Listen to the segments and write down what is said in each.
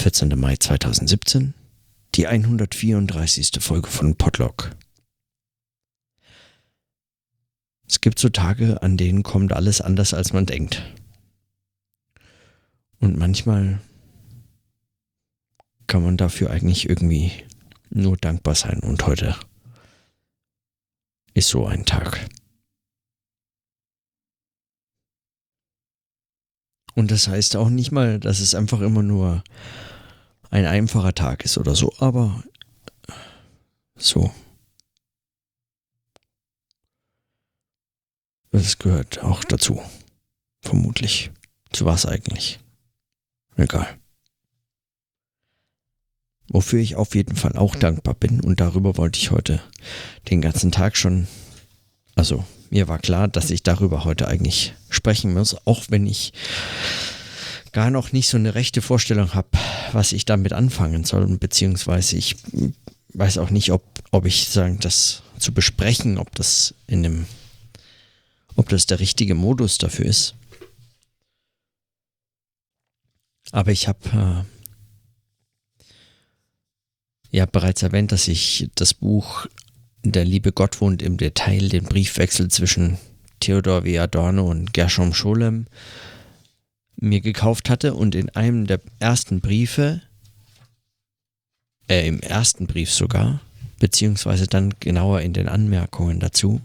14. Mai 2017, die 134. Folge von Podlog. Es gibt so Tage, an denen kommt alles anders, als man denkt. Und manchmal kann man dafür eigentlich irgendwie nur dankbar sein. Und heute ist so ein Tag. Und das heißt auch nicht mal, dass es einfach immer nur ein einfacher Tag ist oder so, aber so. Das gehört auch dazu. Vermutlich. Zu was eigentlich? Egal. Wofür ich auf jeden Fall auch dankbar bin und darüber wollte ich heute den ganzen Tag schon, also mir war klar, dass ich darüber heute eigentlich sprechen muss, auch wenn ich gar noch nicht so eine rechte Vorstellung habe, was ich damit anfangen soll, beziehungsweise ich weiß auch nicht, ob, ob ich sagen, das zu besprechen, ob das in dem, ob das der richtige Modus dafür ist. Aber ich habe äh, ja bereits erwähnt, dass ich das Buch Der liebe Gott wohnt im Detail, den Briefwechsel zwischen Theodor W. Adorno und Gershom Scholem mir gekauft hatte und in einem der ersten Briefe, äh, im ersten Brief sogar, beziehungsweise dann genauer in den Anmerkungen dazu,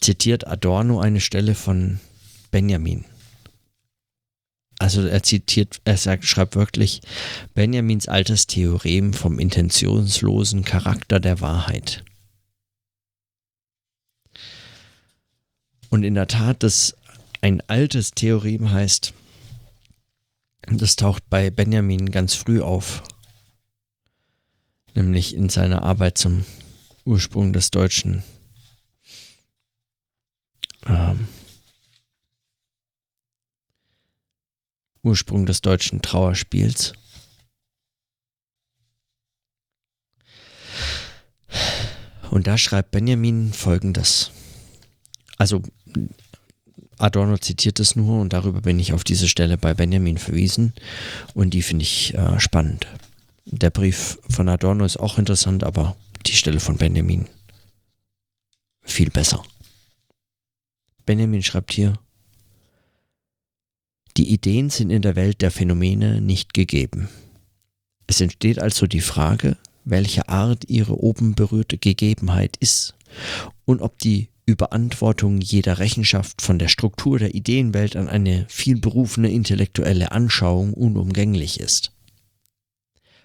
zitiert Adorno eine Stelle von Benjamin. Also er zitiert, er sagt, schreibt wirklich Benjamins altes Theorem vom intentionslosen Charakter der Wahrheit. Und in der Tat, das ein altes Theorem heißt, das taucht bei Benjamin ganz früh auf, nämlich in seiner Arbeit zum Ursprung des Deutschen. Ähm, Ursprung des deutschen Trauerspiels. Und da schreibt Benjamin folgendes. Also Adorno zitiert es nur und darüber bin ich auf diese Stelle bei Benjamin verwiesen und die finde ich äh, spannend. Der Brief von Adorno ist auch interessant, aber die Stelle von Benjamin viel besser. Benjamin schreibt hier, die Ideen sind in der Welt der Phänomene nicht gegeben. Es entsteht also die Frage, welche Art ihre oben berührte Gegebenheit ist und ob die Überantwortung jeder Rechenschaft von der Struktur der Ideenwelt an eine vielberufene intellektuelle Anschauung unumgänglich ist.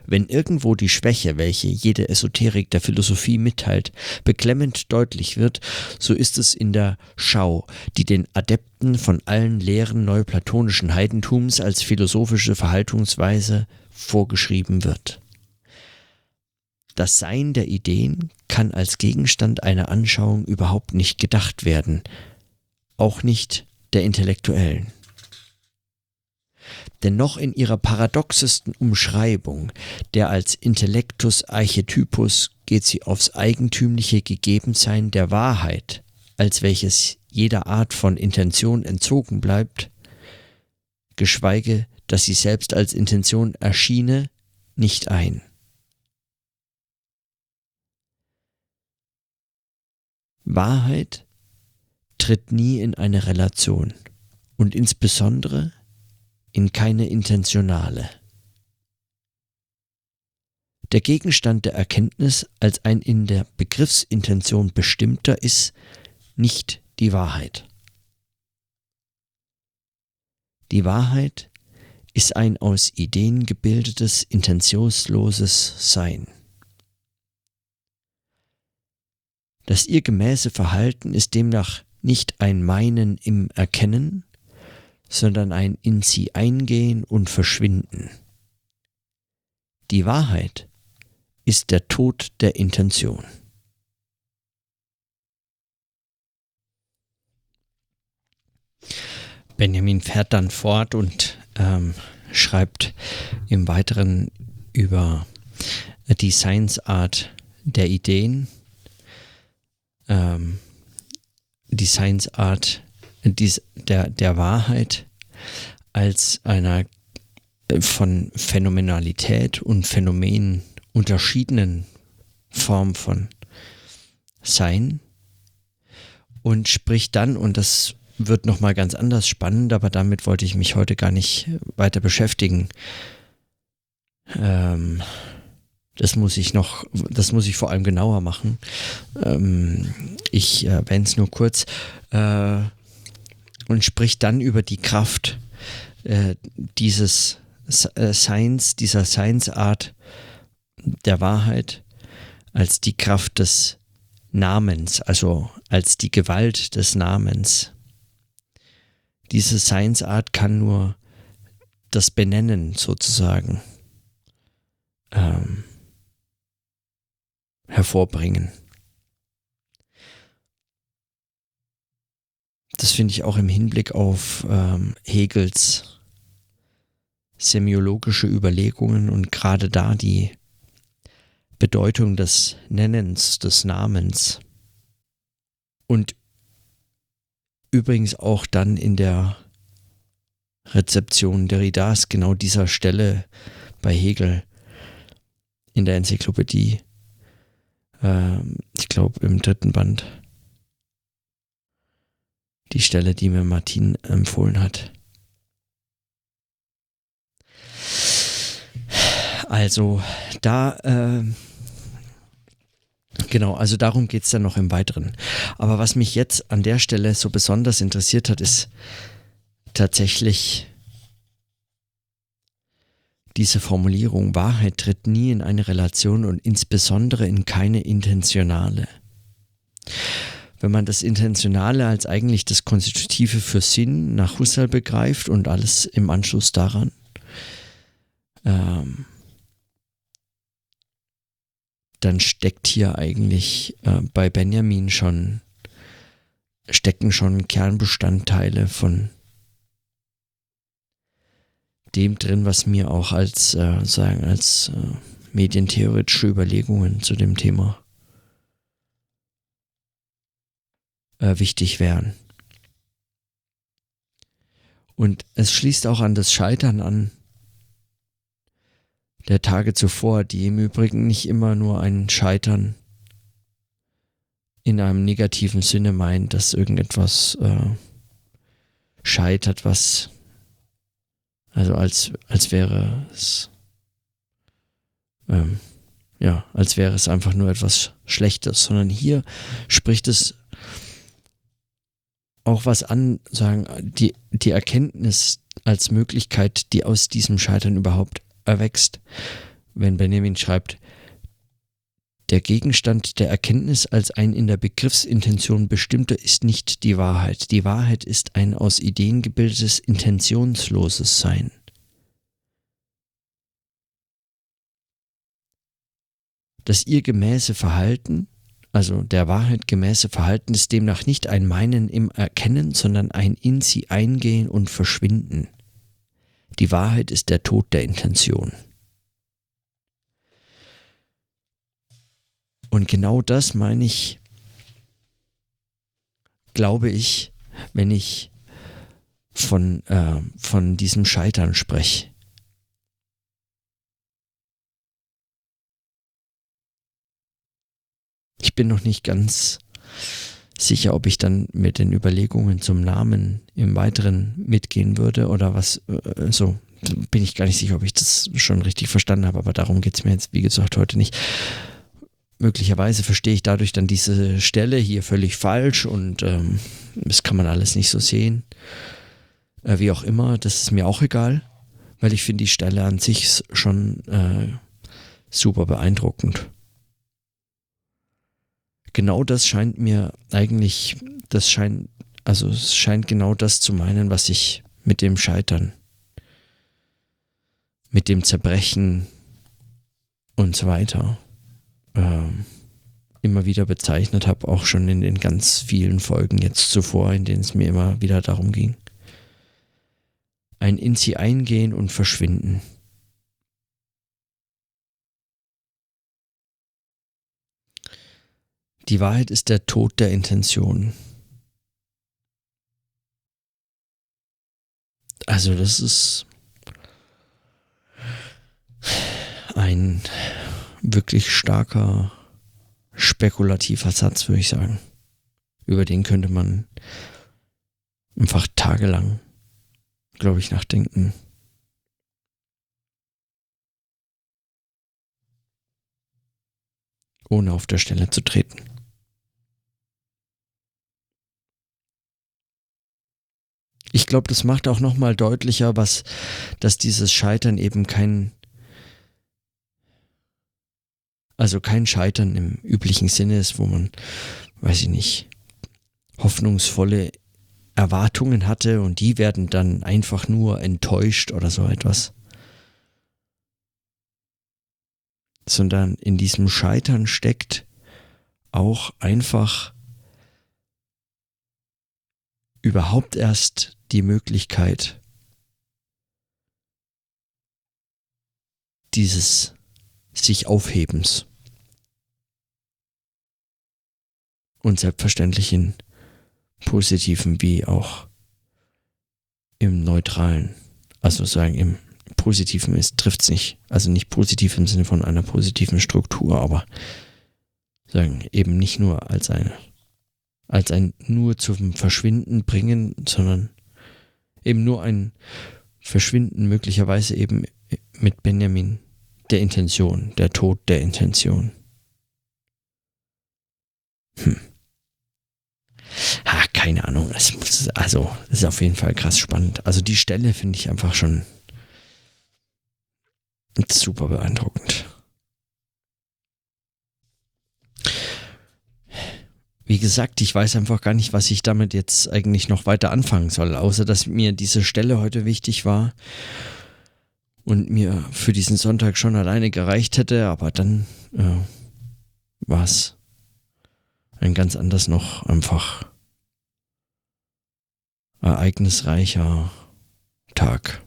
Wenn irgendwo die Schwäche, welche jede Esoterik der Philosophie mitteilt, beklemmend deutlich wird, so ist es in der Schau, die den Adepten von allen Lehren neuplatonischen Heidentums als philosophische Verhaltungsweise vorgeschrieben wird. Das Sein der Ideen kann als Gegenstand einer Anschauung überhaupt nicht gedacht werden, auch nicht der Intellektuellen. Denn noch in ihrer paradoxesten Umschreibung, der als Intellectus Archetypus, geht sie aufs eigentümliche Gegebensein der Wahrheit, als welches jeder Art von Intention entzogen bleibt, geschweige, dass sie selbst als Intention erschiene, nicht ein. Wahrheit tritt nie in eine Relation und insbesondere in keine intentionale. Der Gegenstand der Erkenntnis als ein in der Begriffsintention bestimmter ist nicht die Wahrheit. Die Wahrheit ist ein aus Ideen gebildetes, intentionsloses Sein. Das ihr gemäße Verhalten ist demnach nicht ein Meinen im Erkennen, sondern ein in sie eingehen und verschwinden. Die Wahrheit ist der Tod der Intention. Benjamin fährt dann fort und ähm, schreibt im Weiteren über die Science Art der Ideen ähm, die Science Art dies, der, der Wahrheit als einer äh, von Phänomenalität und Phänomen unterschiedenen Formen von Sein und spricht dann, und das wird nochmal ganz anders spannend, aber damit wollte ich mich heute gar nicht weiter beschäftigen. Ähm, das muss ich noch, das muss ich vor allem genauer machen. Ähm, ich erwähne es nur kurz äh, und spricht dann über die Kraft äh, dieses äh, Science, dieser Science-Art der Wahrheit als die Kraft des Namens, also als die Gewalt des Namens. Diese Science-Art kann nur das Benennen sozusagen ähm, hervorbringen. Das finde ich auch im Hinblick auf ähm, Hegels semiologische Überlegungen und gerade da die Bedeutung des Nennens, des Namens und übrigens auch dann in der Rezeption Derridas genau dieser Stelle bei Hegel in der Enzyklopädie ähm, ich glaube im dritten Band, die Stelle, die mir Martin empfohlen hat. Also da, äh, genau, also darum geht es dann noch im Weiteren. Aber was mich jetzt an der Stelle so besonders interessiert hat, ist tatsächlich diese Formulierung Wahrheit tritt nie in eine Relation und insbesondere in keine intentionale. Wenn man das Intentionale als eigentlich das Konstitutive für Sinn nach Husserl begreift und alles im Anschluss daran, ähm, dann steckt hier eigentlich äh, bei Benjamin schon, stecken schon Kernbestandteile von dem drin, was mir auch als, äh, sagen, als äh, medientheoretische Überlegungen zu dem Thema äh, wichtig wären. Und es schließt auch an das Scheitern an der Tage zuvor, die im Übrigen nicht immer nur ein Scheitern in einem negativen Sinne meint, dass irgendetwas äh, scheitert, was also als, als wäre es, ähm, ja, als wäre es einfach nur etwas Schlechtes, sondern hier spricht es auch was an, sagen, die, die Erkenntnis als Möglichkeit, die aus diesem Scheitern überhaupt erwächst. Wenn Benjamin schreibt, der Gegenstand der Erkenntnis als ein in der Begriffsintention bestimmter ist nicht die Wahrheit. Die Wahrheit ist ein aus Ideen gebildetes, intentionsloses Sein. Das ihr gemäße Verhalten, also der Wahrheit gemäße Verhalten, ist demnach nicht ein Meinen im Erkennen, sondern ein in sie eingehen und verschwinden. Die Wahrheit ist der Tod der Intention. Und genau das meine ich, glaube ich, wenn ich von, äh, von diesem Scheitern spreche. Ich bin noch nicht ganz sicher, ob ich dann mit den Überlegungen zum Namen im Weiteren mitgehen würde oder was äh, so. Bin ich gar nicht sicher, ob ich das schon richtig verstanden habe, aber darum geht es mir jetzt, wie gesagt, heute nicht möglicherweise verstehe ich dadurch dann diese Stelle hier völlig falsch und ähm, das kann man alles nicht so sehen. Äh, wie auch immer, das ist mir auch egal, weil ich finde die Stelle an sich schon äh, super beeindruckend. Genau das scheint mir eigentlich, das scheint, also es scheint genau das zu meinen, was ich mit dem Scheitern, mit dem Zerbrechen und so weiter äh, immer wieder bezeichnet habe, auch schon in den ganz vielen Folgen jetzt zuvor, in denen es mir immer wieder darum ging. Ein in sie eingehen und verschwinden. Die Wahrheit ist der Tod der Intention. Also das ist ein wirklich starker spekulativer Satz, würde ich sagen. Über den könnte man einfach tagelang, glaube ich, nachdenken. Ohne auf der Stelle zu treten. Ich glaube, das macht auch nochmal deutlicher, was, dass dieses Scheitern eben kein, also kein Scheitern im üblichen Sinne ist, wo man, weiß ich nicht, hoffnungsvolle Erwartungen hatte und die werden dann einfach nur enttäuscht oder so etwas. Sondern in diesem Scheitern steckt auch einfach überhaupt erst die Möglichkeit, dieses sich Aufhebens. Und selbstverständlich in positiven wie auch im neutralen. Also sagen im positiven ist, trifft es nicht. Also nicht positiv im Sinne von einer positiven Struktur, aber sagen eben nicht nur als eine, als ein nur zum Verschwinden bringen, sondern eben nur ein Verschwinden möglicherweise eben mit Benjamin der Intention, der Tod der Intention. Hm. Ha, keine Ahnung. Es, also, es ist auf jeden Fall krass spannend. Also die Stelle finde ich einfach schon super beeindruckend. Wie gesagt, ich weiß einfach gar nicht, was ich damit jetzt eigentlich noch weiter anfangen soll, außer dass mir diese Stelle heute wichtig war und mir für diesen Sonntag schon alleine gereicht hätte, aber dann äh, war es ein ganz anders noch einfach ereignisreicher Tag.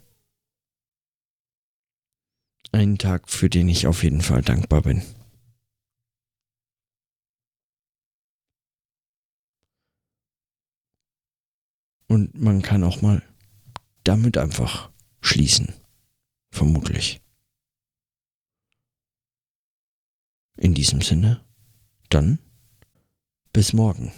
Ein Tag, für den ich auf jeden Fall dankbar bin. Und man kann auch mal damit einfach schließen. Vermutlich. In diesem Sinne, dann bis morgen.